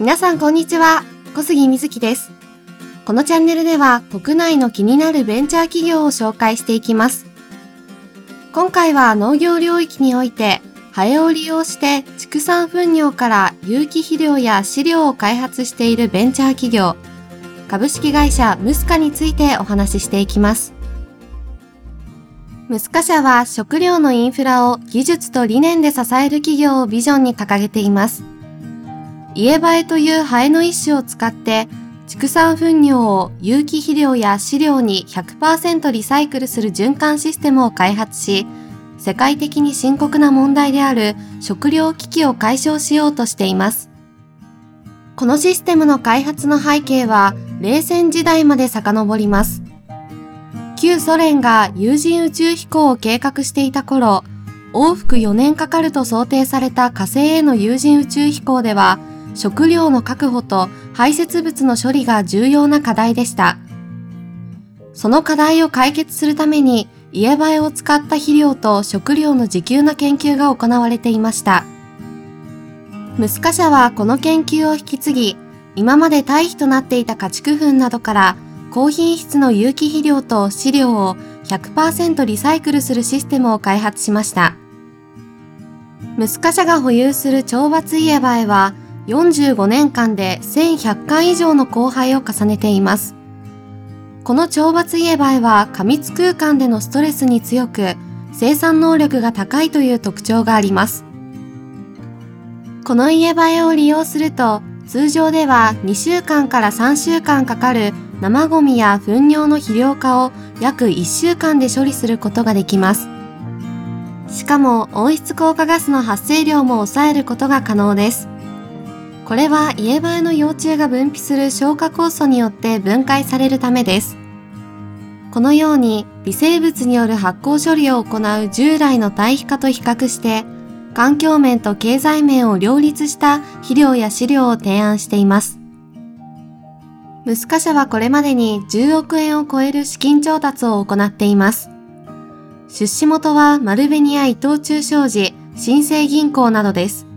皆さんこんにちは。小杉瑞希です。このチャンネルでは国内の気になるベンチャー企業を紹介していきます。今回は農業領域においてハエを利用して畜産糞尿から有機肥料や飼料を開発しているベンチャー企業株式会社ムスカについてお話ししていきます。ムスカ社は食料のインフラを技術と理念で支える企業をビジョンに掲げています。家バエというハエの一種を使って畜産糞尿を有機肥料や飼料に100%リサイクルする循環システムを開発し、世界的に深刻な問題である食料危機を解消しようとしています。このシステムの開発の背景は冷戦時代まで遡ります。旧ソ連が有人宇宙飛行を計画していた頃、往復4年かかると想定された火星への有人宇宙飛行では、食料の確保と排泄物の処理が重要な課題でした。その課題を解決するために、家映えを使った肥料と食料の自給の研究が行われていました。ムスカ社はこの研究を引き継ぎ、今まで堆肥となっていた家畜粉などから高品質の有機肥料と飼料を100%リサイクルするシステムを開発しました。ムスカ社が保有する懲罰家バエは45年間で1100回以上の交配を重ねています。この懲罰家バエは過密空間でのストレスに強く生産能力が高いという特徴があります。この家バエを利用すると通常では2週間から3週間かかる生ゴミや糞尿の肥料化を約1週間で処理することができます。しかも温室効果ガスの発生量も抑えることが可能です。これは家バエの幼虫が分泌する消化酵素によって分解されるためです。このように微生物による発酵処理を行う従来の堆肥化と比較して環境面と経済面を両立した肥料や飼料を提案しています。ムスカ社はこれまでに10億円を超える資金調達を行っています。出資元はマルベニア伊藤忠商事、新生銀行などです。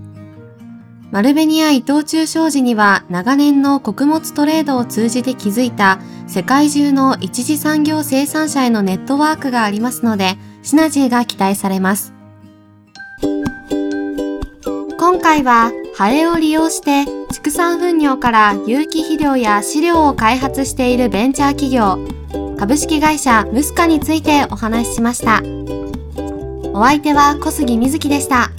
マルベニア伊藤忠商事には長年の穀物トレードを通じて築いた世界中の一次産業生産者へのネットワークがありますので、シナジーが期待されます。今回はハエを利用して畜産糞尿から有機肥料や飼料を開発しているベンチャー企業株式会社ムスカについてお話ししました。お相手は小杉瑞希でした。